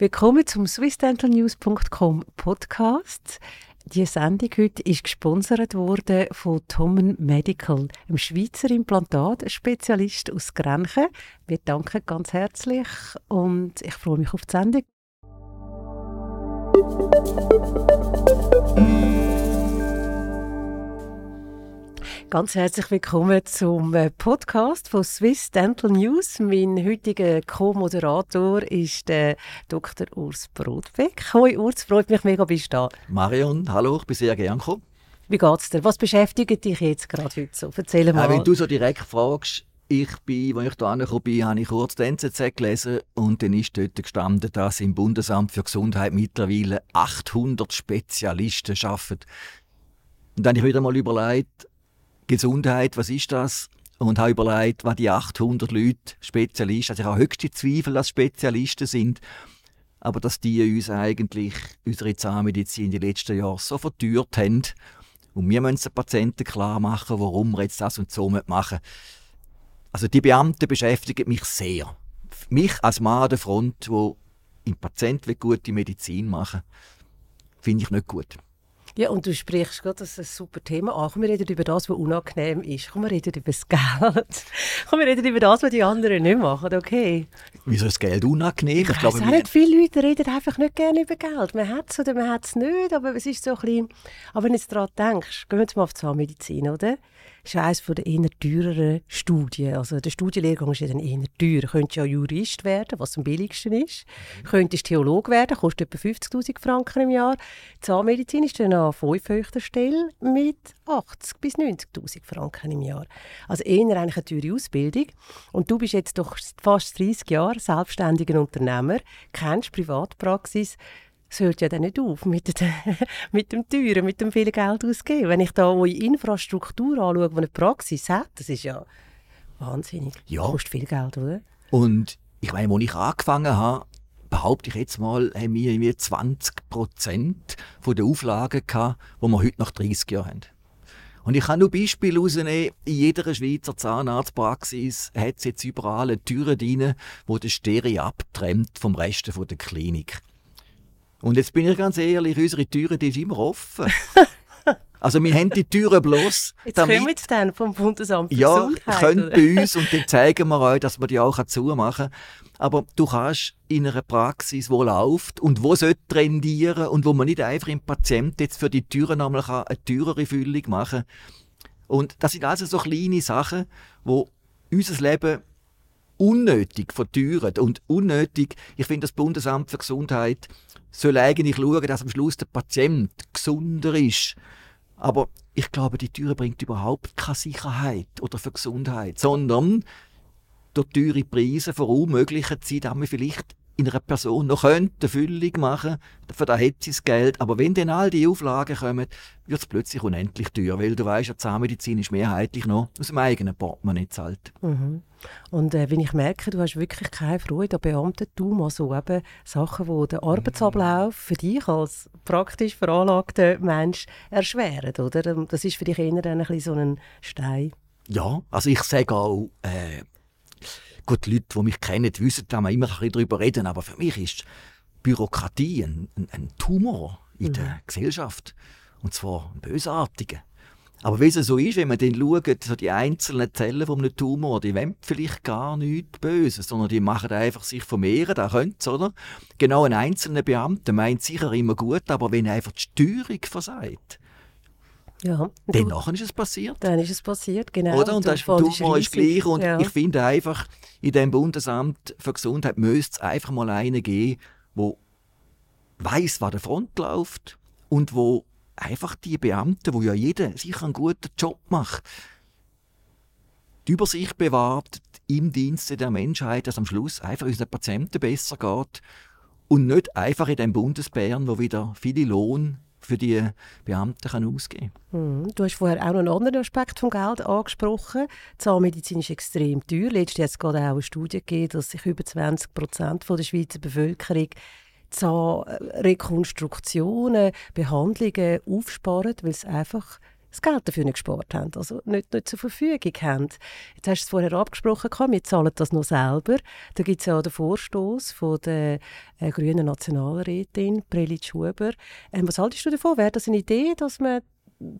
Willkommen zum swissdentalnews.com Podcast. Die Sendung heute ist gesponsert worden von Tommen Medical, einem Schweizer Implantat-Spezialist aus Grenchen. Wir danken ganz herzlich und ich freue mich auf die Sendung. Ganz herzlich willkommen zum äh, Podcast von Swiss Dental News. Mein heutiger Co-Moderator ist der Dr. Urs Brodbeck. Hoi Urs, freut mich mega, bist du da. Marion, hallo, ich bin sehr gerne gekommen. Wie geht's dir? Was beschäftigt dich jetzt gerade heute so? Erzähl mal. Äh, wenn du so direkt fragst, ich bin, als ich hier angekommen bin, habe ich kurz die NZZ gelesen und dann ist dort gestanden, dass im Bundesamt für Gesundheit mittlerweile 800 Spezialisten arbeiten. Und dann habe ich wieder mal überlegt, Gesundheit, was ist das? Und habe überlegt, was die 800 Leute Spezialisten, also ich habe höchste Zweifel, dass Spezialisten sind, aber dass die uns eigentlich unsere Zahnmedizin in den letzten Jahren so verteuert haben. Und wir müssen den Patienten klar machen, warum wir jetzt das und so machen Also die Beamten beschäftigen mich sehr. Mich als Mann an der Front, wo im Patienten gute Medizin machen finde ich nicht gut. Ja, und du sprichst gerade, das ist ein super Thema an. Komm, wir reden über das, was unangenehm ist. Komm, wir reden über das Geld. Komm, wir reden über das, was die anderen nicht machen, okay? Wieso ist das Geld unangenehm? Ich, ich glaube, nicht viele Leute reden einfach nicht gerne über Geld. Man hat es oder man hat es nicht, aber es ist so ein bisschen... Aber wenn du jetzt daran denkst, gehen wir jetzt mal auf die Zahnmedizin, oder? Ist eines der eher teureren Studien. Also der Studienlehrgang ist ja dann eher teuer. Du könntest ja Jurist werden, was am billigsten ist. Du könntest Theologe werden, kostet etwa 50'000 Franken im Jahr. Die Zahnmedizin ist dann an fünfhöchster Stelle mit 80 bis 90'000 Franken im Jahr. Also eher eigentlich eine teure Ausbildung. Und du bist jetzt doch fast 30 Jahre selbstständiger Unternehmer, kennst Privatpraxis, es hört ja dann nicht auf mit, den, mit dem Teuren, mit dem viel Geld ausgeben. Wenn ich da eure Infrastruktur anschaue, die eine Praxis hat, das ist ja wahnsinnig. Ja. Das kostet viel Geld, oder? Und ich meine, als ich angefangen habe, behaupte ich jetzt mal, haben wir irgendwie 20 Prozent der Auflagen gehabt, die wir heute nach 30 Jahren haben. Und ich kann nur Beispiele herausnehmen. In jeder Schweizer Zahnarztpraxis hat es jetzt überall eine Tür drin, wo der Stereo abtrennt vom Rest der Klinik. Und jetzt bin ich ganz ehrlich, unsere Türe die ist immer offen. Also wir haben die Türen bloß. Jetzt damit, kommen wir dann vom Bundesamt für Ja, könnt bei uns und dann zeigen wir euch, dass man die auch zumachen kann. Aber du kannst in einer Praxis, die läuft und wo sollte trendieren und wo man nicht einfach im Patienten jetzt für die Türen einmal eine teurere Füllung machen kann. Und das sind also so kleine Sachen, wo unser Leben unnötig verteuern und unnötig, ich finde das Bundesamt für Gesundheit soll eigentlich schauen, dass am Schluss der Patient gesunder ist. Aber ich glaube, die Tür bringt überhaupt keine Sicherheit oder für Gesundheit, sondern durch teure Preise verunmöglichen sie, dass man vielleicht in einer Person noch könnte Füllung machen für da hat sie das Geld. Aber wenn dann all die Auflagen kommen, wird es plötzlich unendlich teuer, weil du weißt, die Zahnmedizin ist mehrheitlich noch aus dem eigenen Portemonnaie zahlt. Mhm. Und äh, wenn ich merke, du hast wirklich keine Freude an Beamtentum, also eben Sachen, die den Arbeitsablauf für dich als praktisch veranlagter Mensch erschweren, oder? Das ist für dich eher ein bisschen so ein Stein. Ja, also ich sage auch, äh, gut, die Leute, die mich kennen, wissen, dass wir immer ein bisschen darüber reden, aber für mich ist Bürokratie ein, ein, ein Tumor in mhm. der Gesellschaft. Und zwar ein bösartiger. Aber wie es so ist, wenn man dann schaut, so die einzelnen Zellen von einem Tumor, die wollen vielleicht gar nichts Böses, sondern die machen einfach sich vermehren, da könnte oder? Genau ein einzelner Beamter meint sicher immer gut, aber wenn einfach die Steuerung versagt, ja. Dann nachher ist es passiert. Dann ist es passiert, genau. Oder? Und das Tumor ist gleich. Und ja. ich finde einfach, in dem Bundesamt für Gesundheit müsste es einfach mal einen geben, der weiß, was der Front läuft und wo einfach die Beamten, wo ja jeder sicher einen guten Job macht, die Übersicht bewahrt im Dienste der Menschheit, dass am Schluss einfach unseren Patienten besser geht und nicht einfach in dem Bundesbären, wo wieder viele Lohn für die Beamten kann ausgeben kann. Mhm. Du hast vorher auch noch einen anderen Aspekt vom Geld angesprochen. Die Zahnmedizin ist extrem teuer. Letztes Jahr hat es gerade auch eine Studie gegeben, dass sich über 20 Prozent der Schweizer Bevölkerung Zahnrekonstruktionen, Behandlungen aufsparen, weil es einfach das Geld dafür nicht gespart haben, also nicht, nicht zur Verfügung haben. Jetzt hast du es vorher abgesprochen, wir zahlen das noch selber. Da gibt es ja auch den Vorstoß von der äh, grünen Nationalrätin Prelitsch Schuber. Ähm, was haltest du davon? Wäre das eine Idee, dass man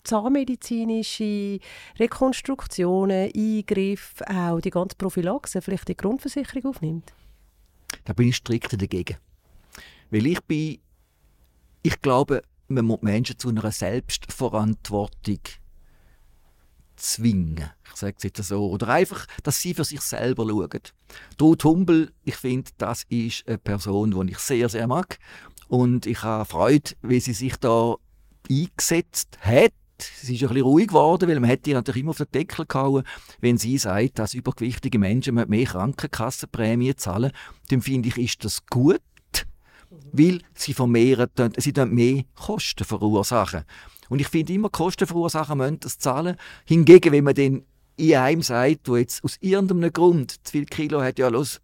zahnmedizinische Rekonstruktionen, Eingriffe, auch die ganze Prophylaxe vielleicht die Grundversicherung aufnimmt? Da bin ich strikt dagegen. Weil ich bin, ich glaube, man muss Menschen zu einer Selbstverantwortung zwingen. Ich sage es jetzt so. Oder einfach, dass sie für sich selber schauen. Ruth Humbel, ich finde, das ist eine Person, die ich sehr, sehr mag. Und ich habe Freude, wie sie sich da eingesetzt hat. Sie ist ein bisschen ruhig geworden, weil man hätte ihr natürlich immer auf den Deckel gehauen, wenn sie sagt, dass übergewichtige Menschen mehr Krankenkassenprämie zahlen. Dann finde ich, ist das gut, weil sie vermehren, sie mehr Kosten verursachen. Und ich finde immer, Kosten verursachen müssen das zahlen. Hingegen, wenn man den in einem sagt, wo jetzt aus irgendeinem Grund zu viel Kilo hat, ja los,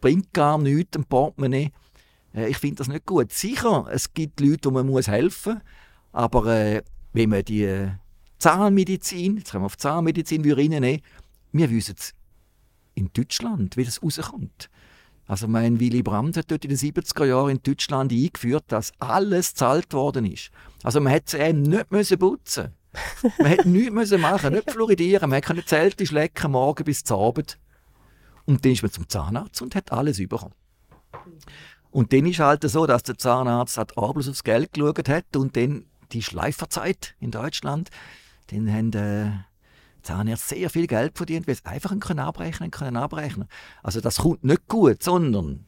bringt gar nichts, ein Portemonnaie. Äh, ich finde das nicht gut. Sicher, es gibt Leute, denen man helfen muss, aber äh, wenn man die äh, Zahnmedizin, jetzt können wir auf Zahnmedizin reinnehmen, wir wissen es in Deutschland, wie das rauskommt. Also mein Willy Brandt hat dort in den 70er Jahren in Deutschland eingeführt, dass alles gezahlt worden ist. Also man hätte es nicht müssen putzen Man hätte nichts müssen machen, nicht floridieren, man hätte Zelte schlecken, morgen bis zum Abend. Und dann ist man zum Zahnarzt und hat alles bekommen. Und dann ist halt so, dass der Zahnarzt hat abends aufs Geld geschaut hat und dann die Schleiferzeit in Deutschland, dann haben äh, Zahnärzte sehr viel Geld verdient, weil sie einfach können abrechnen können abrechnen. Also das kommt nicht gut, sondern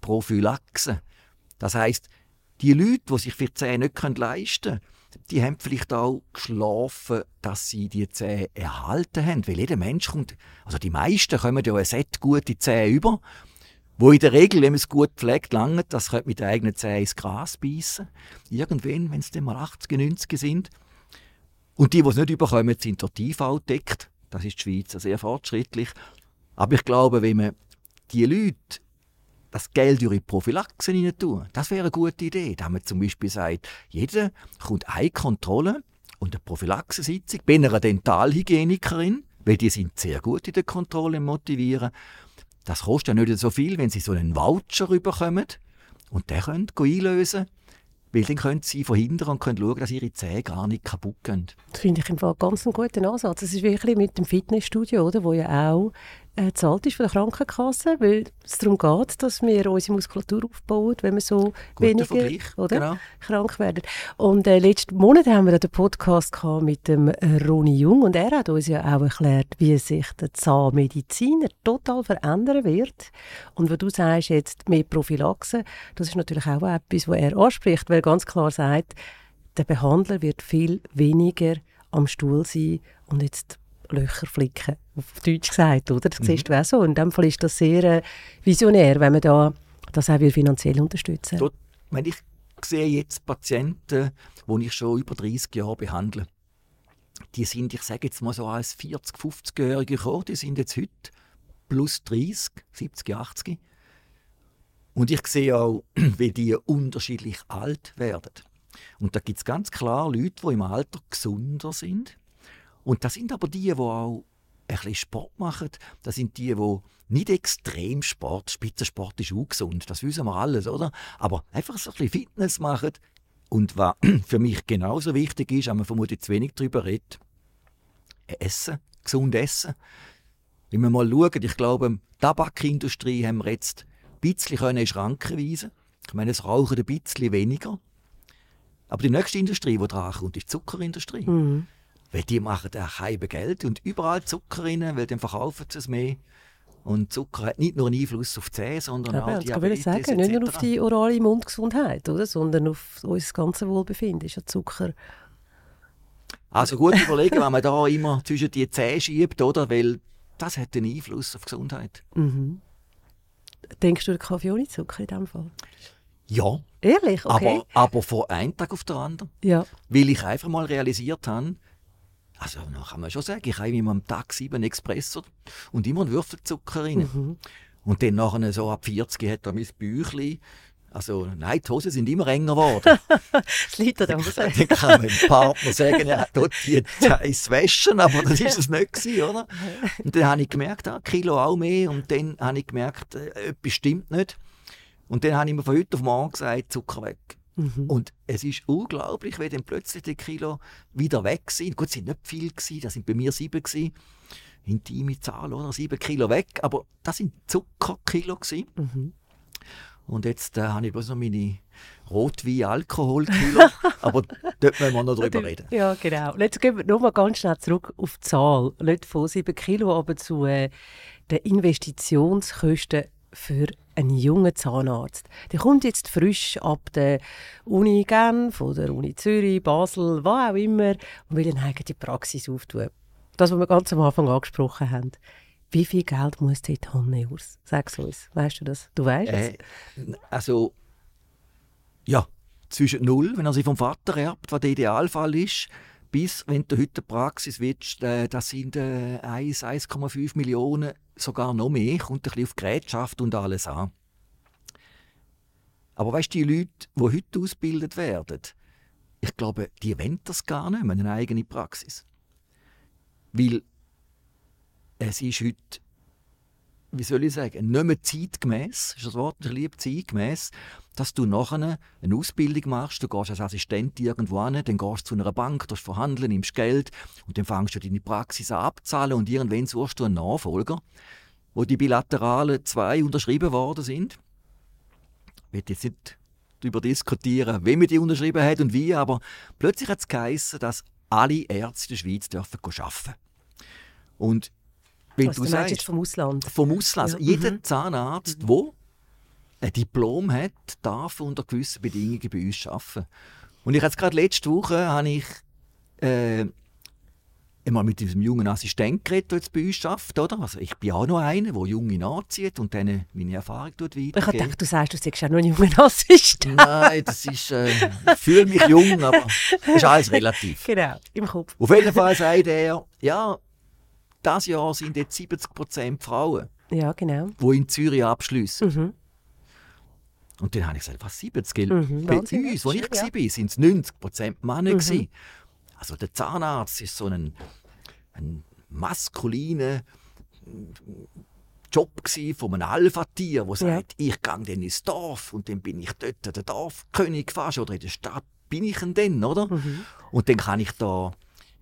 Prophylaxe. Das heißt, die Leute, die sich für die Zähne nicht leisten können, die haben vielleicht auch geschlafen, dass sie die Zähne erhalten haben. Weil jeder Mensch kommt, also die meisten kommen ja ein Set gute Zähne über wo in der Regel, wenn man es gut pflegt, lange, das könnte mit den eigenen Zähnen ins Gras beißen. Irgendwann, wenn es dann mal 80, 90 sind. Und die, die es nicht überkommen, sind durch die IV deckt. Das ist die Schweiz sehr fortschrittlich. Aber ich glaube, wenn man die Leute das Geld durch die Prophylaxe rein tun, das wäre eine gute Idee. Da man zum Beispiel sagt, jeder kommt eine Kontrolle und eine Prophylaxesitzung bei einer Dentalhygienikerin, weil die sind sehr gut in der Kontrolle motivieren. Das kostet ja nicht so viel, wenn Sie so einen Voucher bekommen und den können einlösen weil dann können sie verhindern und können schauen, dass ihre Zähne gar nicht kaputt gehen. Das finde ich im Fall ganz einen guten Ansatz. Das ist wirklich mit dem Fitnessstudio, oder, wo ja auch äh, zahlt ist von der Krankenkasse, weil es darum geht, dass wir unsere Muskulatur aufbauen, wenn wir so Guter weniger oder, genau. krank werden. Und äh, letzten Monat haben wir den Podcast mit dem äh, Roni Jung und er hat uns ja auch erklärt, wie sich der Zahnmediziner total verändern wird. Und wo du sagst jetzt mehr Prophylaxe, das ist natürlich auch etwas, was er anspricht, weil er ganz klar sagt, der Behandler wird viel weniger am Stuhl sein und jetzt Löcher flicken, auf Deutsch gesagt, oder? Das mhm. siehst du auch so. In dem Fall ist das sehr äh, visionär, wenn man da das auch finanziell unterstützen will. Wenn ich sehe jetzt Patienten, die ich schon über 30 Jahre behandle, die sind, ich sage jetzt mal so als 40, 50-Jährige gekommen, die sind jetzt heute plus 30, 70, 80. Und ich sehe auch, wie die unterschiedlich alt werden. Und da gibt es ganz klar Leute, die im Alter gesunder sind und das sind aber die, die auch ein bisschen Sport machen. Das sind die, die nicht extrem Sport, Spitzensport ist auch gesund, das wissen wir alles, oder? Aber einfach so ein bisschen Fitness machen. Und was für mich genauso wichtig ist, aber man vermutlich zu wenig darüber redet, Essen, gesund essen. Wenn wir mal schauen, ich glaube, die Tabakindustrie haben wir jetzt ein bisschen in Schranken weisen Ich meine, es rauchen ein bisschen weniger. Aber die nächste Industrie, die dran kommt, ist die Zuckerindustrie. Mhm. Weil die machen da halbe Geld und überall Zucker rein, weil dann verkaufen sie es mehr. Und Zucker hat nicht nur einen Einfluss auf die Zähne, sondern auch die kann ich sagen, nicht nur auf die orale Mundgesundheit, oder? sondern auf unser ganzes Wohlbefinden ist ja Zucker. Also gut überlegen, wenn man da immer zwischen die Zähne schiebt, oder? Weil das hat einen Einfluss auf die Gesundheit. Mhm. Denkst du, der Kaffee ohne Zucker in diesem Fall? Ja. Ehrlich? Okay. Aber, aber von einem Tag auf den anderen. Ja. Weil ich einfach mal realisiert habe, also dann kann man schon sagen, ich habe immer am Tag sieben Espresso und immer einen Würfelzucker rein. Mhm. Und dann nachher so ab 40 hat er mein Büchlein Also nein, die Hosen sind immer enger geworden. das liegt der Hose. Dann kann man dem Partner sagen, er hat dort die heiß waschen, aber das ist es nicht gewesen, oder? Und dann habe ich gemerkt, ah, Kilo auch mehr. Und dann habe ich gemerkt, äh, etwas stimmt nicht. Und dann habe ich mir von heute auf morgen gesagt, Zucker weg. Mhm. Und es ist unglaublich, wie dann plötzlich die Kilo wieder weg sind. Gut, es sind nicht viel gewesen, das sind bei mir sieben gewesen. Intime Zahl, oder? Sieben Kilo weg, aber das sind Zuckerkilo gewesen. Mhm. Und jetzt äh, habe ich bloß noch meine Rotwein-Alkoholkilo. aber dort müssen wir noch drüber reden. Ja, genau. jetzt gehen wir nochmal ganz schnell zurück auf die Zahl. Nicht von 7 Kilo, aber zu äh, den Investitionskosten für einen jungen Zahnarzt. Der kommt jetzt frisch ab der Uni Genf oder Uni Zürich, Basel, wo auch immer und will eine eigene Praxis auftun. Das, was wir ganz am Anfang angesprochen haben. Wie viel Geld muss die Tonne aus? Sag uns. Weißt du das? Du weißt es? Äh, also, ja, zwischen null, wenn er sie vom Vater erbt, was der Idealfall ist, bis, wenn du heute Praxis willst, äh, das sind äh, 1, 1,5 Millionen, sogar noch mehr, kommt ein bisschen auf Gerätschaft und alles an. Aber weißt du, die Leute, die heute ausgebildet werden, ich glaube, die wollen das gar nicht mehr, eine eigene Praxis. Weil es ist heute, wie soll ich sagen, nicht mehr zeitgemäß, ist das Wort, ich liebe zeitgemäß, dass du nachher eine Ausbildung machst, du gehst als Assistent irgendwo hin, dann gehst du zu einer Bank, du verhandeln, nimmst Geld und dann fängst du deine Praxis an abzahlen und irgendwann suchst du einen Nachfolger, wo die bilateralen zwei unterschrieben worden sind. Ich will jetzt nicht darüber diskutieren, wie man die unterschrieben hat und wie, aber plötzlich hat es geheißen, dass alle Ärzte in der Schweiz dürfen arbeiten Und wenn Was, du, du sagst, jetzt vom Ausland? Vom Ausland. Ja. Jeder mhm. Zahnarzt, der mhm. ein Diplom hat, darf unter gewissen Bedingungen bei uns arbeiten. Und ich jetzt gerade letzte Woche habe ich äh, einmal mit diesem jungen Assistent geredet, der jetzt bei uns arbeitet, oder? Also ich bin auch noch einer, der Junge nachzieht und dann meine Erfahrung tut weiter. Ich dachte, du sagst, du bist auch noch ein junger Assistent. Nein, das ist, äh, ich fühle mich jung, aber das ist alles relativ. Genau, im Kopf. Auf jeden Fall sagt er, ja, das Jahr sind jetzt 70% Frauen, ja, genau. die in Zürich abschließen. Mhm. Und dann habe ich gesagt, was 70? Mhm, Bei uns, wo ich ja. war, sind es 90% Männer. Mhm. Also der Zahnarzt ist so ein, ein maskuliner Job von einem Alpha-Tier, der sagt, ja. ich gehe dann ins Dorf und dann bin ich dort der Dorfkönig fast oder in der Stadt bin ich denn, oder? Mhm. Und dann kann ich da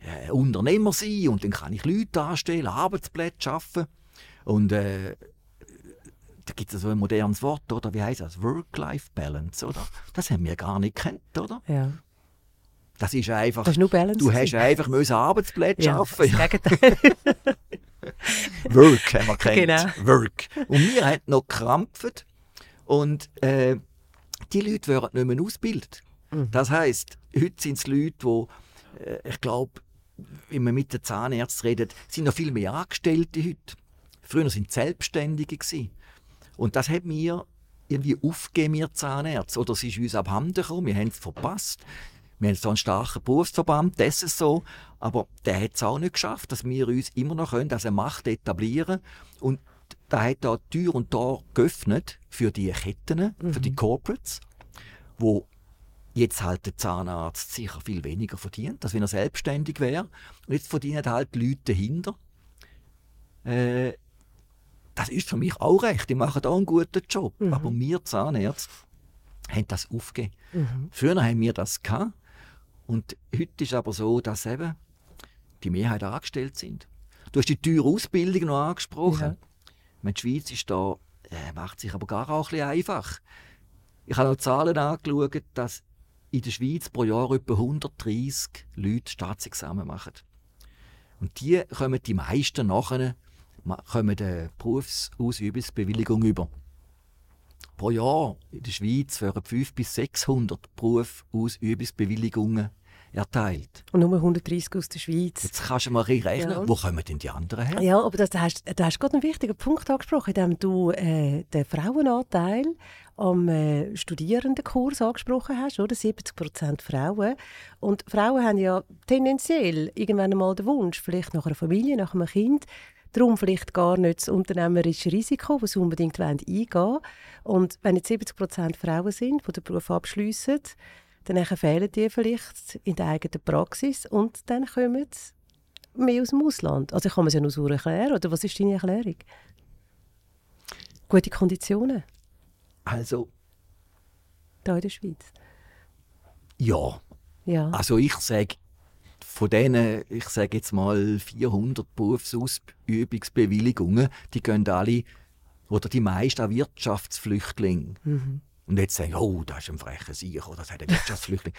äh, Unternehmer sein und dann kann ich Leute anstellen, Arbeitsplätze schaffen. Und äh, da gibt es so ein modernes Wort, oder? Wie heißt das? Work-Life-Balance, oder? Das haben wir gar nicht kennt, oder? Ja. Das ist einfach. Das ist nur Balance. Du hast einfach müssen Arbeitsplätze ja, schaffen. Das Gegenteil. Work haben wir kennt. Genau. Work. Und wir haben noch gekrampft und äh, die Leute werden nicht mehr ausgebildet. Mhm. Das heisst, heute sind es Leute, die, äh, ich glaube, wenn man mit den Zahnärzten redet, sind noch viel mehr Angestellte heute. Früher sind Selbstständige gewesen. Und das hat mir irgendwie aufgegeben, wir Zahnärzte. Oder es ist uns abhanden gekommen, wir haben es verpasst. Wir haben so einen starken Berufsverband, das ist so. Aber der hat es auch nicht geschafft, dass wir uns immer noch können, als eine Macht etablieren Und da hat da Tür und Tor geöffnet für die Ketten, mhm. für die mhm. Corporates, wo jetzt halt der Zahnarzt sicher viel weniger verdient, als wenn er selbstständig wäre. Und jetzt verdienen halt Leute dahinter. Äh, das ist für mich auch recht. Die machen auch einen guten Job. Mhm. Aber wir Zahnärzte haben das aufgegeben. Mhm. Früher haben wir das gehabt. Und heute ist aber so, dass eben die Mehrheit angestellt sind. Du hast die teure Ausbildung noch angesprochen. Ja. Meine, die Schweiz ist da, äh, macht sich aber gar auch ein bisschen einfach. Ich habe noch Zahlen angeschaut, dass in der Schweiz pro Jahr etwa 130 Leute Staatsexamen machen. Und die kommen die meisten nachher kommen eine Berufsausübungsbewilligung über. Pro Jahr in der Schweiz werden 500 bis 600 Berufsausübungsbewilligungen erteilt. Und nur 130 aus der Schweiz. Jetzt kannst du mal rechnen, ja. wo kommen denn die anderen her? Ja, aber das, da hast, da hast gerade einen wichtigen Punkt angesprochen, indem du äh, den Frauenanteil am äh, Studierendenkurs angesprochen hast, oder? 70% Frauen. Und Frauen haben ja tendenziell irgendwann einmal den Wunsch, vielleicht nach einer Familie, nach einem Kind, darum vielleicht gar nicht das unternehmerische Risiko, das sie unbedingt eingehen wollen. Und wenn jetzt 70 Prozent Frauen sind, die den Beruf abschliessen, dann fehlen die vielleicht in der eigenen Praxis und dann kommen sie mehr aus dem Ausland. Also kann man es ja nur so erklären, oder was ist deine Erklärung? Gute Konditionen? Also... Da in der Schweiz? Ja. ja. Also ich sage, von denen, ich sage jetzt mal 400 Berufsausübungsbewilligungen, die gehen alle, oder die meisten an Wirtschaftsflüchtlinge. Mhm. Und jetzt sagen, oh, das ist ein frecher Sieg, oder das hat ein Wirtschaftsflüchtling.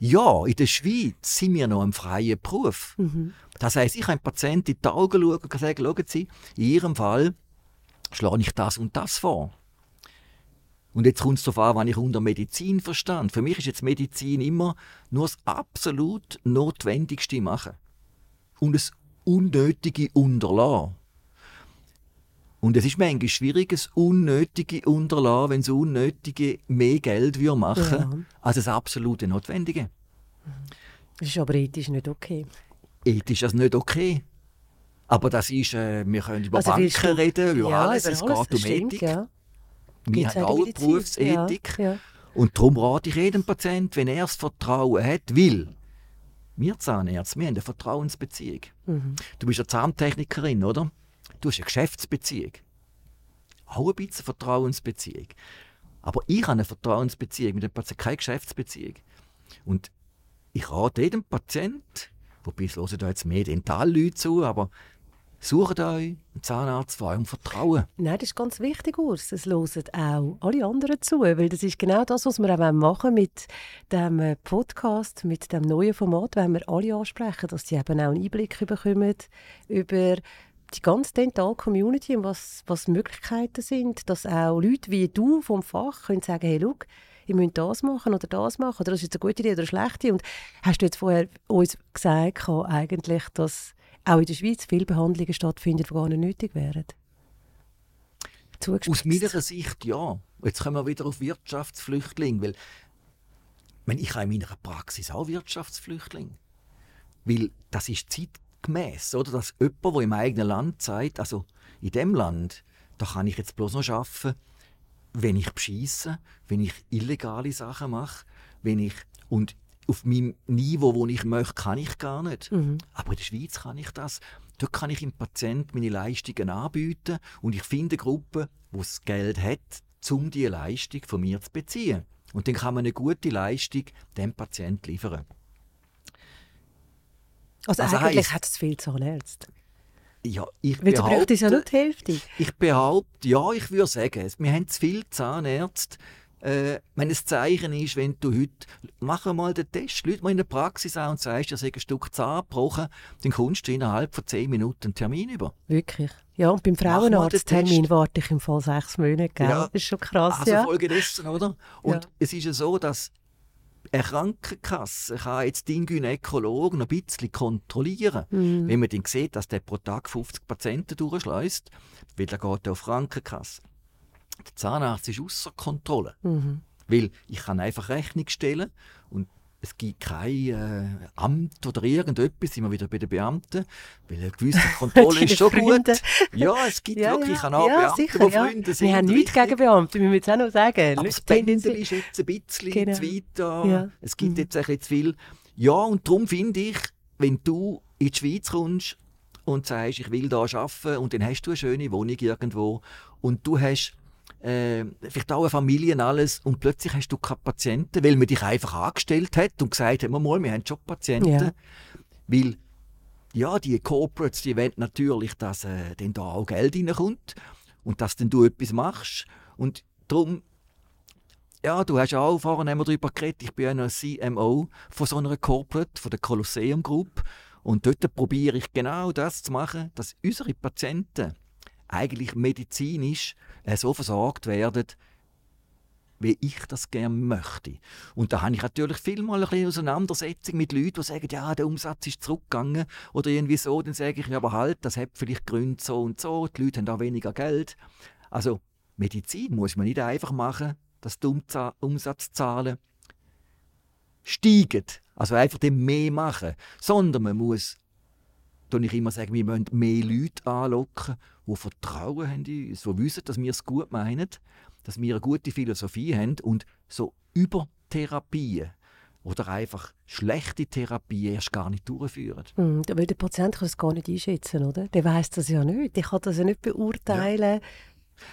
ja, in der Schweiz sind wir noch im freien Beruf. Mhm. Das heisst, ich kann Patienten in die Augen schauen und sagen, schauen Sie, in Ihrem Fall schlage ich das und das vor. Und jetzt kommt es darauf an, was ich unter Medizin verstand. Für mich ist jetzt Medizin immer nur das absolut Notwendigste machen. Und das Unnötige unterlassen. Und es ist manchmal schwierig, das Unnötige unterlassen, wenn das Unnötige mehr Geld machen ja. als das absolute Notwendige. Das ist aber ethisch nicht okay. Ethisch ist das nicht okay. Aber das ist, äh, wir können über also Banken reden, über ja, alles, es geht um stimmt, Ethik. Ja. Wir haben alle Berufsethik. Ja. Und darum rate ich jedem Patienten, wenn er das Vertrauen hat, will. Wir Zahnärzte, wir haben eine Vertrauensbeziehung. Mhm. Du bist eine Zahntechnikerin, oder? Du hast eine Geschäftsbeziehung. Auch ein bisschen Vertrauensbeziehung. Aber ich habe eine Vertrauensbeziehung mit dem Patienten, keine Geschäftsbeziehung. Und ich rate jedem Patienten, wobei es hören jetzt mehr Dentalleute zu, aber Sucht euch einen Zahnarzt von eurem Vertrauen. Nein, das ist ganz wichtig, Urs. Es hören auch alle anderen zu, weil das ist genau das, was wir auch machen mit dem äh, Podcast, mit dem neuen Format, wenn wir alle ansprechen, dass sie eben auch einen Einblick bekommen über die ganze Dental-Community und was, was Möglichkeiten sind, dass auch Leute wie du vom Fach können sagen, hey, schau, ich müsst das machen oder das machen, oder das ist jetzt eine gute Idee oder eine schlechte. Und hast du jetzt vorher uns gesagt, eigentlich, dass auch in der Schweiz viele Behandlungen stattfinden, die gar nicht nötig wären? Aus meiner Sicht ja. Jetzt kommen wir wieder auf Wirtschaftsflüchtlinge, weil wenn ich habe in meiner Praxis auch Wirtschaftsflüchtling, weil das ist zeitgemäß, oder? Dass jemand, der im eigenen Land sagt, also in dem Land, da kann ich jetzt bloß noch arbeiten, wenn ich beschieße, wenn ich illegale Sachen mache, wenn ich und auf meinem Niveau, wo ich möchte, kann ich gar nicht. Mhm. Aber in der Schweiz kann ich das. Dort kann ich dem Patienten meine Leistungen anbieten und ich finde eine Gruppe, die das Geld hat, um diese Leistung von mir zu beziehen. Und dann kann man eine gute Leistung dem Patienten liefern. Also, also eigentlich hat es viel Zahnärzte. Ja, ich Weil behaupte, du bräuchtest ja nur die Hälfte. Ich behaupte, ja, ich würde sagen, wir haben zu viele Zahnärzte, äh, wenn ein Zeichen ist, wenn du heute, mach mal den Test, Leute mal in der Praxis an und sagst, ihr seid ein Stück Zahn gebrochen, dann kommst du innerhalb von zehn Minuten einen Termin über. Wirklich? Ja, und beim Frauenarzttermin warte ich im Fall sechs Monate, gell? Ja. Das ist schon krass, also ja. folgendessen, oder? Und ja. es ist ja so, dass eine Krankenkasse kann jetzt deinen Gynäkologen ein bisschen kontrollieren. Mhm. Wenn man dann sieht, dass der pro Tag 50 Patienten durchschleust, weil er geht auf Krankenkasse. Der Zahnarzt ist außer Kontrolle. Mhm. Weil ich kann einfach Rechnung stellen und es gibt kein äh, Amt oder irgendetwas, sind wir wieder bei den Beamten, weil eine gewisse Kontrolle ist schon Freunde. gut. Ja, es gibt ja, wirklich ja. auch ja, Beamte, sicher, die Freunde sind. Wir haben nichts gegen Beamte, wir müssen es auch noch sagen. Aber das Pendel ist jetzt ein bisschen genau. zu weit da. Ja. Es gibt mhm. jetzt ein bisschen zu viel. Ja, und darum finde ich, wenn du in die Schweiz kommst und sagst, ich will hier arbeiten und dann hast du eine schöne Wohnung irgendwo und du hast äh, vielleicht auch eine Familie und alles und plötzlich hast du keine Patienten, weil man dich einfach angestellt hat und gesagt hat, mal, wir haben schon Patienten. Ja. Weil, ja, die Corporates, die wollen natürlich, dass äh, dann da auch Geld reinkommt und dass dann du etwas machst und darum ja, du hast auch vorhin wir darüber geredet, ich bin ja noch CMO von so einer Corporate, von der Colosseum Group und dort probiere ich genau das zu machen, dass unsere Patienten eigentlich medizinisch äh, so versorgt werden, wie ich das gerne möchte. Und da habe ich natürlich vielmal ein bisschen Auseinandersetzung mit Leuten, die sagen, ja, der Umsatz ist zurückgegangen oder irgendwie so. Dann sage ich, ja, aber halt, das hat vielleicht Gründe so und so, die Leute haben da weniger Geld. Also Medizin muss man nicht einfach machen, dass die Umsatzzahlen steigen, also einfach mehr machen, sondern man muss tue ich immer sagen, wir müssen mehr Leute anlocken, die Vertrauen haben in uns, die wissen, dass wir es gut meinen, dass wir eine gute Philosophie haben und so über Therapien oder einfach schlechte Therapien erst gar nicht durchführen. Mhm, weil der Patient kann es gar nicht einschätzen, oder? Der weiß das ja nicht. Der kann das ja nicht beurteilen.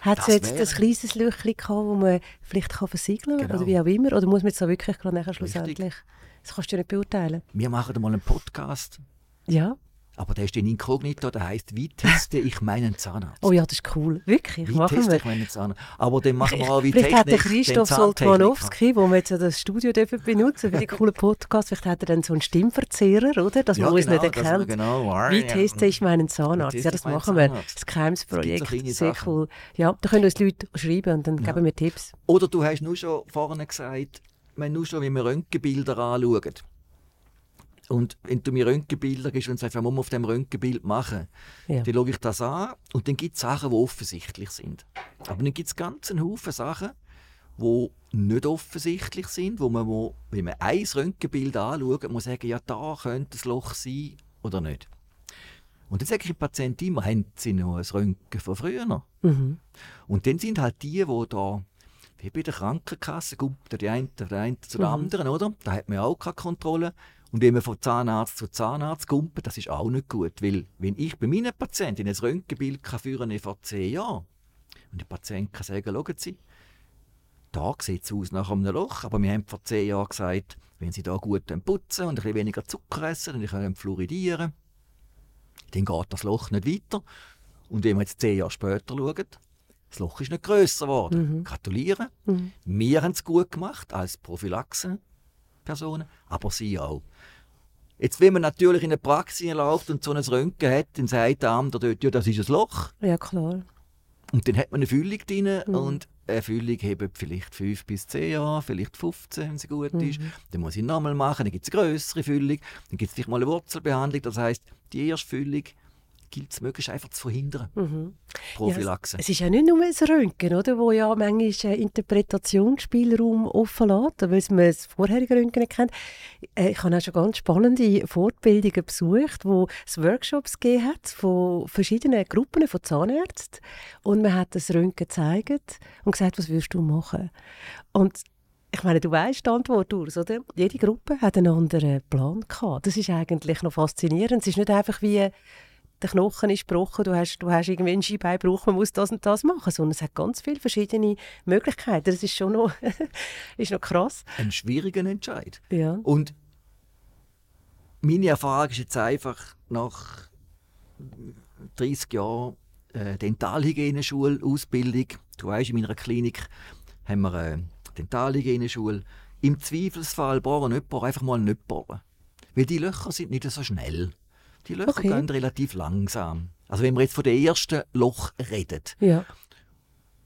Hat es jetzt wäre- ein kleines Löchchen gehabt, das man vielleicht kann versiegeln kann? Genau. Oder wie auch immer? Oder muss man jetzt da wirklich nachher schlussendlich... Das kannst du ja nicht beurteilen. Wir machen mal einen Podcast, Ja? Aber der ist in Inkognito, der heißt «Wie teste ich meinen Zahnarzt?» Oh ja, das ist cool. Wirklich, Wie machen teste wir. ich meinen Zahnarzt? Aber dann machen wir auch wie Vielleicht hat der Christoph. Soltmanowski, wo wir jetzt ja das Studio dürfen benutzen für die coolen Podcasts, vielleicht hat er dann so einen Stimmverzehrer, oder? Dass man uns nicht erkennt. Genau. Wie teste ich meinen Zahnarzt? Ja, das machen wir. Das Geheimsprojekt. Sehr Sachen. cool. Ja, da können uns Leute schreiben und dann geben wir Tipps. Oder du hast nur schon vorne gesagt, wenn nur schon, wie wir Röntgenbilder anschauen. Und wenn du mir Röntgenbilder gibst und sagst, was muss man auf dem Röntgenbild machen, Ja. dann schaue ich das an und dann gibt es Sachen, die offensichtlich sind. Aber dann gibt es ganz einen Haufen Sachen, die nicht offensichtlich sind, wo man, wo, wenn man ein Röntgenbild anschaut, muss sagen, ja, da könnte ein Loch sein oder nicht. Und dann sage ich dem Patienten immer, haben sie noch ein Röntgen von früher? Mhm. Und dann sind halt die, die da, wie bei der Krankenkasse, kommt der eine, der eine zu der Mhm. anderen, oder? Da hat man auch keine Kontrolle. Und wenn man von Zahnarzt zu Zahnarzt kommt, das ist auch nicht gut. Weil, wenn ich bei meinen Patienten ein Röntgenbild kann führen vor zehn Jahren, und der Patient kann sagen, schauen Sie, da sieht es aus nach einem Loch, aber wir haben vor zehn Jahren gesagt, wenn Sie da gut putzen und ein bisschen weniger Zucker essen, dann können fluoridieren, dann geht das Loch nicht weiter. Und wenn wir jetzt zehn Jahre später schauen, das Loch ist nicht grösser geworden. Gratulieren. Mhm. Wir haben es gut gemacht als Prophylaxe-Personen, aber sie auch. Jetzt, wenn man natürlich in eine Praxis läuft und so ein Röntgen hat, dann sagt der andere dort, ja, das ist ein Loch. Ja, klar. Und dann hat man eine Füllung drin Mhm. und eine Füllung hebt vielleicht 5 bis 10 Jahre, vielleicht 15, wenn sie gut ist. Mhm. Dann muss ich nochmal machen, dann gibt es eine größere Füllung, dann gibt es vielleicht mal eine Wurzelbehandlung. Das heisst, die erste Füllung gilt es möglichst einfach zu verhindern. Mhm. Prophylaxe. Ja, es ist ja nicht nur ein Röntgen, oder, wo ja manchmal einen Interpretationsspielraum offen lässt, weil man das vorherige Röntgen nicht kennt. Äh, Ich habe auch schon ganz spannende Fortbildungen besucht, wo es Workshops gegeben hat von verschiedenen Gruppen von Zahnärzten und man hat das Röntgen gezeigt und gesagt, was würdest du machen? Und ich meine, du weißt die Antwort aus, oder? Jede Gruppe hat einen anderen Plan gehabt. Das ist eigentlich noch faszinierend. Es ist nicht einfach wie der Knochen ist gebrochen, du hast, du hast irgendwie einen Skibeinbruch, man muss das und das machen, sondern es hat ganz viele verschiedene Möglichkeiten. Das ist schon noch, ist noch krass. Ein schwieriger Entscheid. Ja. Und meine Erfahrung ist jetzt einfach nach 30 Jahren äh, Dentalhygieneschule-Ausbildung. Du weißt, in meiner Klinik haben wir eine Dentalhygieneschule. Im Zweifelsfall bohren nicht bohren, einfach mal nicht bohren. Weil die Löcher sind nicht so schnell. Die Löcher Okay. gehen relativ langsam. Also wenn wir jetzt von dem ersten Loch reden, Ja.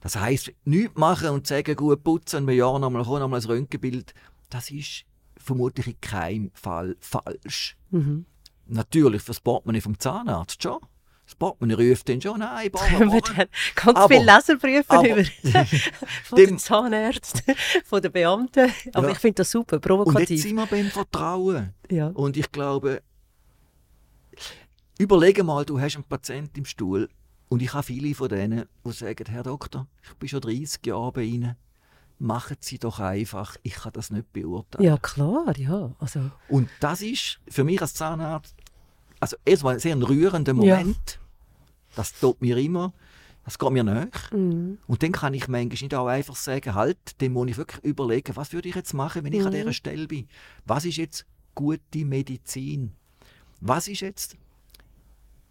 das heisst, nichts machen und sagen, gut putzen ein Jahr nochmal kommen, nochmal ein Röntgenbild, das ist vermutlich in keinem Fall falsch. Mhm. Natürlich für das Portemonnaie vom Zahnarzt schon. Das Portemonnaie ruft dann schon, nein, Können wir dann ganz Aber- viele Leserbriefe über von Dem- den Zahnärzten, von den Beamten. Aber Ja. ich finde das super, Und jetzt provokativ. sind wir beim Vertrauen. Ja. Und ich glaube, überlege mal, du hast einen Patienten im Stuhl und ich habe viele von denen, die sagen, Herr Doktor, ich bin schon 30 Jahre bei Ihnen, machen Sie doch einfach, ich kann das nicht beurteilen. ja, klar, ja. Also, Und das ist für mich als Zahnarzt also erstmal ein sehr rührender Ja. Moment. Das tut mir immer, das geht mir nach. mhm. Und dann kann ich manchmal nicht auch einfach sagen, halt, dann muss ich wirklich überlegen, was würde ich jetzt machen, wenn ich an Mhm. dieser Stelle bin. Was ist jetzt gute Medizin? Was ist jetzt,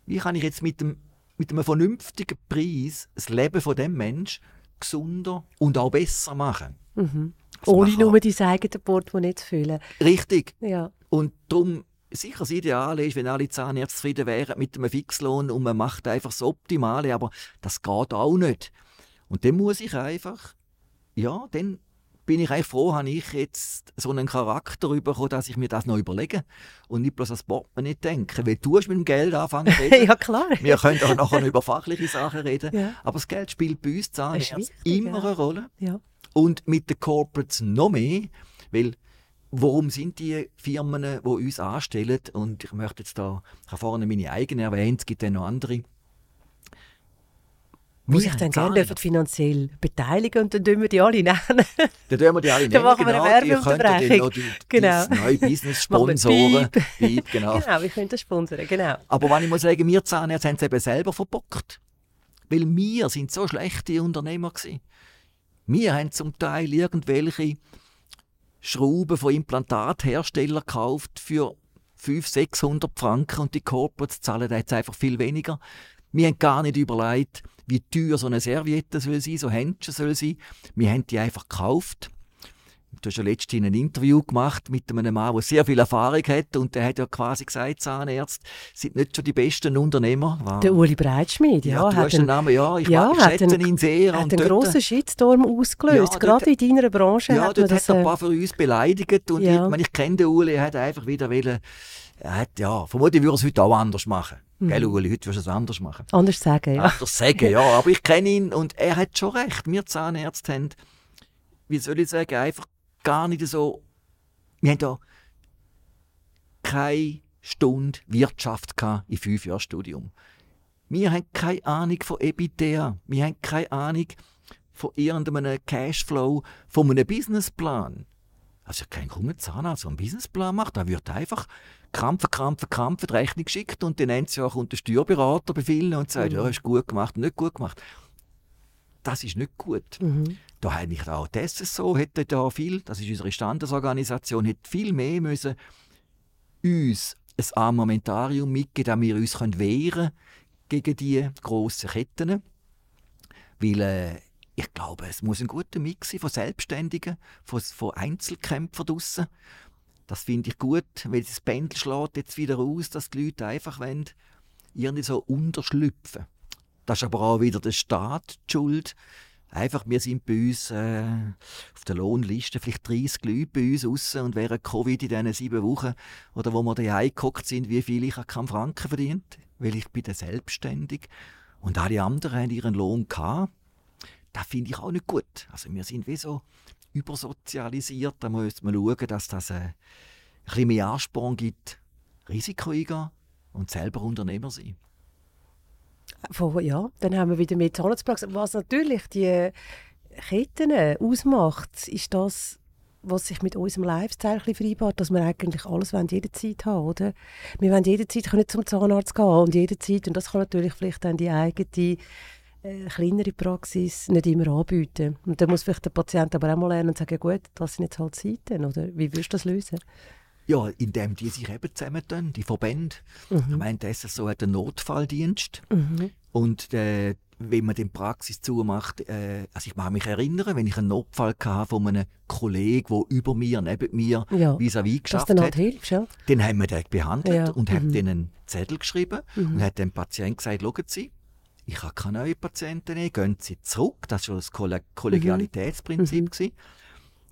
wie kann ich jetzt mit, dem, mit einem vernünftigen Preis das Leben von dem Mensch gesunder und auch besser machen? Mhm. Das Ohne machen- nur dein eigenes Portemonnaie zu füllen. Richtig. Ja. Und darum, sicher das Ideale ist, wenn alle Zahnärzte zufrieden wären mit einem Fixlohn und man macht einfach das Optimale, aber das geht auch nicht. Und dann muss ich einfach, ja, dann bin ich eigentlich froh, habe ich jetzt so einen Charakter bekommen, dass ich mir das noch überlege und nicht bloß ans Portemonnaie denke. Weil du hast mit dem Geld anfangen zu reden. ja, klar. Wir können auch nachher über fachliche Sachen reden. Ja. Aber das Geld spielt bei uns wichtig, immer ja. eine Rolle. Ja. Und mit den Corporates noch mehr, weil warum sind die Firmen, die uns anstellen, und ich möchte jetzt da, ich habe vorne meine eigene erwähnt, es gibt dann noch andere, muss ich dann gerne dürfen finanziell beteiligen und dann tun wir die alle nennen. Dann tun wir die alle nennen, dann machen wir genau. eine Ihr könnt dann Werbeunterbrechung. die, Genau. die neue Business-Sponsoren. Beep, genau. Genau, wir können das sponsern, genau. Aber wenn ich muss sagen, wir Zahnärzte haben es eben selber verbockt. Weil wir sind so schlechte Unternehmer gewesen. Wir haben zum Teil irgendwelche Schrauben von Implantatherstellern gekauft für 500, 600 Franken und die Corporates zahlen da jetzt einfach viel weniger. Wir haben gar nicht überlegt, wie teuer so eine Serviette soll sein, so Händchen soll sein. Wir haben die einfach gekauft. Du hast ja letztens ein Interview gemacht mit einem Mann, der sehr viel Erfahrung hat und der hat ja quasi gesagt, Zahnärzte sind nicht schon die besten Unternehmer. War- Der Uli Breitschmidt, ja, ja, du hat hast den Namen, ja, ich, ja, hat schätze einen- ihn sehr. hat und einen dort- grossen Shitstorm ausgelöst. Ja, Gerade in deiner Branche ja, hat dort das... hat er ein äh, paar für uns beleidigt und Ja. ich, meine, ich kenne den Uli, er hat einfach wieder wollen, er hat, ja, vermutlich würde er es heute auch anders machen. Mhm. Gell, Uli, heute würdest du es anders machen. anders sagen, ja. Anders sagen, ja, aber ich kenne ihn und er hat schon recht. Wir Zahnärzte haben, wie soll ich sagen, einfach gar nicht so, wir haben da keine Stunde Wirtschaft in fünf Jahren Studium. Wir haben keine Ahnung von EBITDA, wir haben keine Ahnung von irgendeinem Cashflow, von einem Businessplan. Also kein krummer Zahnarzt, der einen Businessplan macht, da wird einfach krampfen, krampfen, krampfen, die Rechnung geschickt und dann nennt auch kommt der Steuerberater bei vielen und sagt, ja, ist gut gemacht, nicht gut gemacht. Das ist nicht gut. Mhm. Da hätte ich auch das so, hätte da viel, das ist unsere Standesorganisation, hätte viel mehr müssen uns ein Armamentarium mitgeben, damit wir uns können wehren gegen die grossen Ketten. Weil äh, ich glaube, es muss ein guter Mix sein von Selbstständigen, von, von Einzelkämpfern draussen. Das finde ich gut, weil das Pendel schlägt jetzt wieder aus, dass die Leute einfach wollen, irgendwie so unterschlüpfen. Das ist aber auch wieder der Staat die schuld. Einfach, wir sind bei uns äh, auf der Lohnliste vielleicht 30 Leute bei uns raus und während Covid in diesen sieben Wochen oder wo wir daheim gehockt sind, wie viel ich habe keinen Franken verdient, weil ich bin selbstständig und alle anderen haben ihren Lohn gehabt. Das finde ich auch nicht gut. Also wir sind wie so übersozialisiert. Da muss man schauen, dass das äh, ein bisschen mehr Ansporn gibt, Risiko eingehen und selber Unternehmer sein. Ja, dann haben wir wieder mehr Zahnarztpraxis. Was natürlich die Ketten ausmacht, ist das, was sich mit unserem Lifestyle vereinbart, dass wir eigentlich alles wollen, jederzeit haben, oder? Wir wollen jederzeit können zum Zahnarzt gehen und jederzeit, und das kann natürlich vielleicht dann die eigene äh, kleinere Praxis nicht immer anbieten. Und dann muss vielleicht der Patient aber auch mal lernen und sagen, ja gut, das sind jetzt halt Zeiten, oder? Wie würdest du das lösen? Ja, indem die sich eben zusammentun, die Verbände. Ich meine, der SSO hat einen Notfalldienst. Mhm. Und äh, wenn man die Praxis zumacht, äh, also ich mag mich erinnern, wenn ich einen Notfall hatte von einem Kollegen, der über mir, neben mir, Ja, vis-à-vis Dass geschafft hat, hilfst, ja? dann haben wir den behandelt Ja, und haben mhm. denen einen Zettel geschrieben Mhm. und hat dem Patienten gesagt, schauen Sie, ich habe keine neuen Patienten mehr, gehen Sie zurück. Das war das Kolle- Kollegialitätsprinzip. Mhm.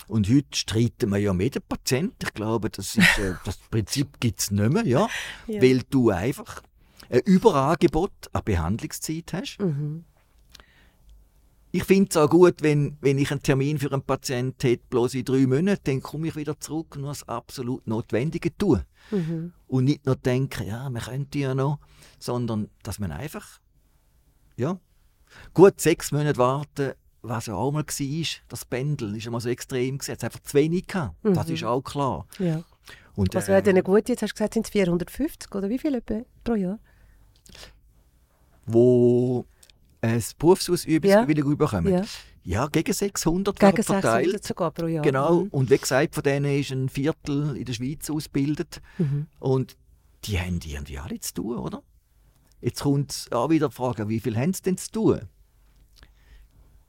Und heute streiten wir ja mit dem Patienten. Ich glaube, das, ist, äh, das Prinzip gibt es nicht mehr, ja? Ja. weil du einfach ein Überangebot an Behandlungszeit hast. Mhm. Ich finde es auch gut, wenn, wenn ich einen Termin für einen Patienten hätte, bloß in drei Monaten, dann komme ich wieder zurück und das absolut Notwendige tun. Mhm. Und nicht nur denken, ja, man könnte ja noch, sondern dass man einfach, ja, gut sechs Monate warten, was ja auch mal war, das Pendel ist ja mal so extrem es hat einfach zu wenig gehabt. Das Mhm. ist auch klar. Ja. Und, Was äh, wäre denn gut? Jetzt hast du gesagt, sind es 450 oder wie viel etwa pro Jahr? wo ein Berufsausübungsbewilligung bekommen. Ja. Ja, gegen 600 Gegen verteilt. 600 sogar pro Jahr. Genau. Mhm. Und wie gesagt, von denen ist ein Viertel in der Schweiz ausgebildet. Mhm. Und die haben irgendwie alle zu tun, oder? Jetzt kommt auch wieder die Frage, wie viel haben sie denn zu tun?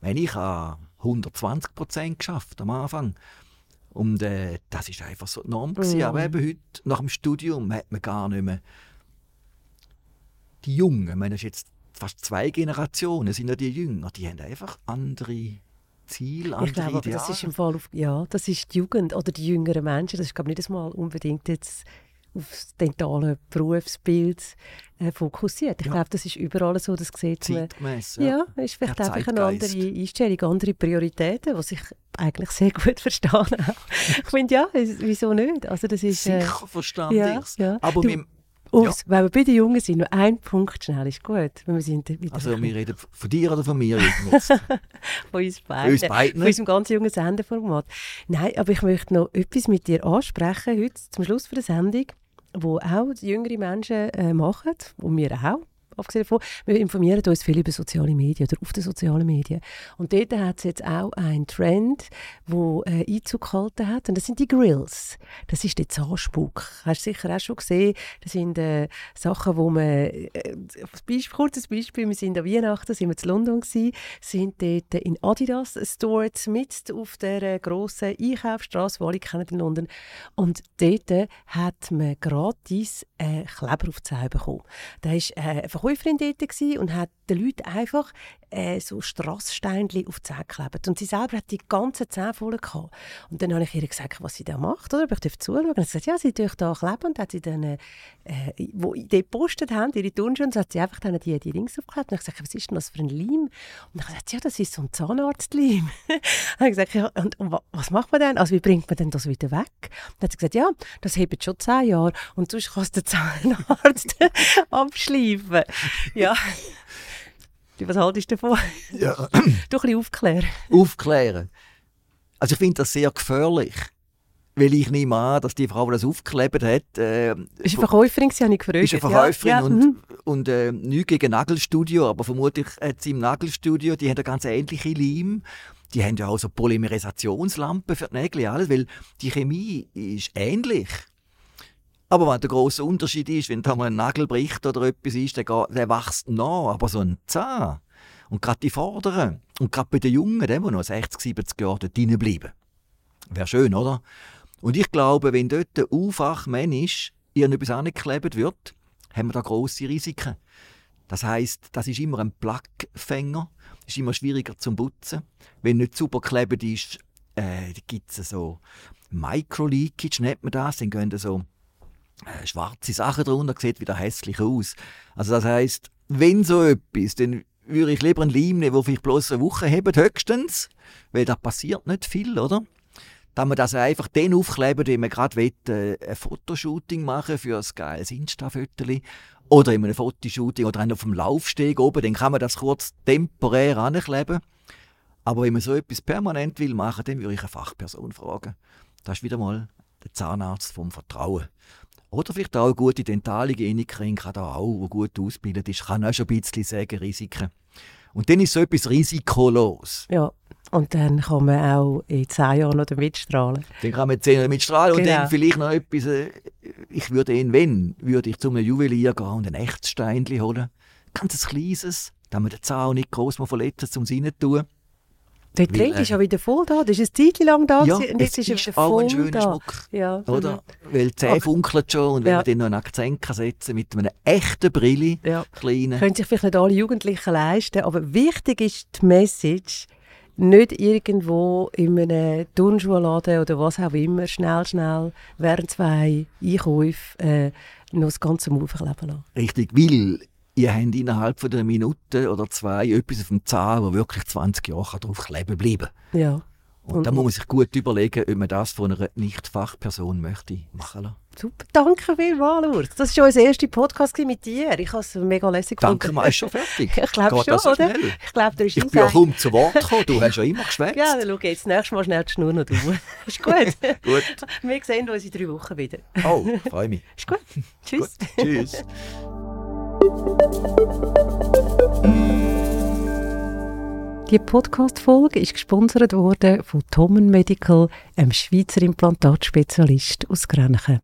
Wenn ich habe 120 Prozent geschafft am Anfang. Und äh, das ist einfach so die Norm. Mhm. Aber eben heute, nach dem Studium, hat man gar nicht mehr die Jungen, ich meine, das ist jetzt fast zwei Generationen, sind ja die Jünger, die haben einfach andere Ziele, andere Ich glaube, Ideale. das ist im Fall auf, ja, das ist die Jugend oder die jüngeren Menschen. Das ist glaube ich nicht mal unbedingt jetzt aufs dentale Berufsbild äh, fokussiert. Ich Ja. glaube, das ist überall so, das sieht man. Zeitgemäss. Ja, ist vielleicht einfach eine andere. Einstellung, andere Prioritäten, die ich eigentlich sehr gut verstehe. auch. ich finde, ja, es- wieso nicht? Also das ist... Äh, Sicher verstand ja, ich's. ja. Aber Du- wir, Aus, Wenn wir bei den Jungen sind, nur ein Punkt schnell ist gut. Wenn wir sind also wir reden von dir oder von mir jetzt? von uns beiden. uns beiden. Von unserem ganz jungen Sendeformat. Nein, aber ich möchte noch etwas mit dir ansprechen, heute zum Schluss der Sendung, wo auch die jüngere Menschen äh, machen, und wir auch. Abgesehen davon, wir informieren uns viel über soziale Medien oder auf den sozialen Medien. Und dort hat es jetzt auch einen Trend, der äh, Einzug gehalten hat. Und das sind die Grills. Das ist der Zahnspuck. Hast du sicher auch schon gesehen. Das sind äh, Sachen, wo man... Äh, Beispiel, kurzes Beispiel, wir sind an Weihnachten, sind wir in London gewesen, sind dort in Adidas Store mitten auf der äh, grossen Einkaufsstraße, die alle kennen in London. Und dort hat man gratis äh, Kleber auf die Zähne bekommen. Da war äh, eine Verkäuferin dort und hat den Leuten einfach äh, so Strasssteinchen auf die Zähne geklebt. Und sie selber hat die ganzen Zähne voll gehabt. Und dann habe ich ihr gesagt, was sie da macht, oder? ob ich darf zuschauen. Und sie gesagt, ja, sie tue da kleben. Und hat sie dann, äh, wo die gepostet haben, ihre Turnschuhe, und hat sie einfach dann die, die Rings aufgeklebt. Und ich gesagt, was ist denn das für ein Leim? Und dann hat gesagt, ja, das ist so ein Zahnarztleim. habe ich gesagt, ja, und, und wa- was macht man denn? Also wie bringt man denn das wieder weg? Dann hat sie gesagt, ja, das hebt schon zehn Jahre und sonst kann es der Zahnarzt abschleifen. Ja. Was haltest du davon? Ja. Du ein bisschen aufklären. Aufklären. Also ich finde das sehr gefährlich. Weil ich nehme an, dass die Frau, die das aufgeklebt hat, äh, Ist eine Verkäuferin, sie habe ich gefragt. ist eine Verkäuferin ja, ja, und, mhm. und äh, nichts gegen Nagelstudio, aber vermutlich hat sie im Nagelstudio, die haben eine ganz ähnliche Leim. Die haben ja auch so Polymerisationslampen für die Nägel, alles, weil die Chemie ist ähnlich. Aber was der große Unterschied ist, wenn da mal ein Nagel bricht oder etwas ist, der, der wächst nach, aber so ein Zahn. Und gerade die Vorderen, und gerade bei den Jungen, die noch 60, 70 Jahre dort bleiben. Wäre schön, oder? Und ich glaube, wenn dort der Aufwachmensch irgendetwas angeklebt wird, haben wir da grosse Risiken. Das heißt, das ist immer ein Plackfänger, ist immer schwieriger zum Putzen. Wenn nicht super geklebt ist, äh, gibt es so Micro-Leakage, nennt man das, dann gehen so schwarze Sachen drunter, sieht wieder hässlich aus. Also das heißt, wenn so etwas, dann würde ich lieber Leim nehmen, der vielleicht bloß eine Woche hebt, höchstens, weil da passiert nicht viel, oder? Dass man das einfach dann aufkleben, wenn man gerade will, äh, ein Fotoshooting machen für ein geiles Insta-Foto oder in einem Fotoshooting oder auf dem Laufsteg oben, dann kann man das kurz temporär ankleben. Aber wenn man so etwas permanent will machen, dann würde ich eine Fachperson fragen. Das ist wieder mal der Zahnarzt vom Vertrauen. Oder vielleicht auch eine gute Dentalhygienikerin, kann da auch, die gut ausgebildet ist, kann auch schon ein bisschen sagen, Risiken. Und dann ist so etwas risikolos. Ja, und dann kann man auch in zehn Jahren noch damit strahlen. Dann kann man zehn mit strahlen und Genau. dann vielleicht noch etwas, äh, ich würde ihn, wenn, würde ich zu einem Juwelier gehen und ein echtes Steinchen holen. Ganz ein kleines, damit man den Zahn nicht gross mal verletzt, um es rein Weil, Trend ist äh, ja wieder voll da. Das ist eine Zeit lang da Ja, und es jetzt ist er ist wieder auch voll ein schöner da. Schmuck. Ja, Oder? mhm. Weil die Zähne funkeln schon und wenn Ja. man dann noch einen Akzent kann setzen mit einer echten Brille, Ja. kleinen. Können sich vielleicht nicht alle Jugendlichen leisten, aber wichtig ist die Message, nicht irgendwo in einem Turnschuhladen oder was auch immer, schnell, schnell, während zwei Einkäufe äh, noch das ganze Move leben lassen. Richtig, weil ihr habt innerhalb von einer Minute oder zwei etwas auf dem Zahn, wo wirklich 20 Jahre drauf kleben bleiben Ja, Und, Und- da muss man sich gut überlegen, ob man das von einer Nicht-Fachperson möchte machen lassen. super. Danke vielmals, Lourdes. Das war schon unser erster Podcast mit dir. Ich habe es mega lässig Danke gefunden. mal, ist schon fertig. Ich glaube schon, so oder? schnell? Ich ist Ich bin ja Insight. kaum zu Wort gekommen, du hast ja immer geschwätzt. Ja, dann schau jetzt nächstes Mal schnell die Schnur noch drauf. ist gut. Gut. Wir sehen uns in drei Wochen wieder. Oh, freue mich. Ist gut. Tschüss. Gut. Tschüss. Die Podcast-Folge ist gesponsert worden von Tommen Medical, einem Schweizer Implantatspezialist aus Grenchen.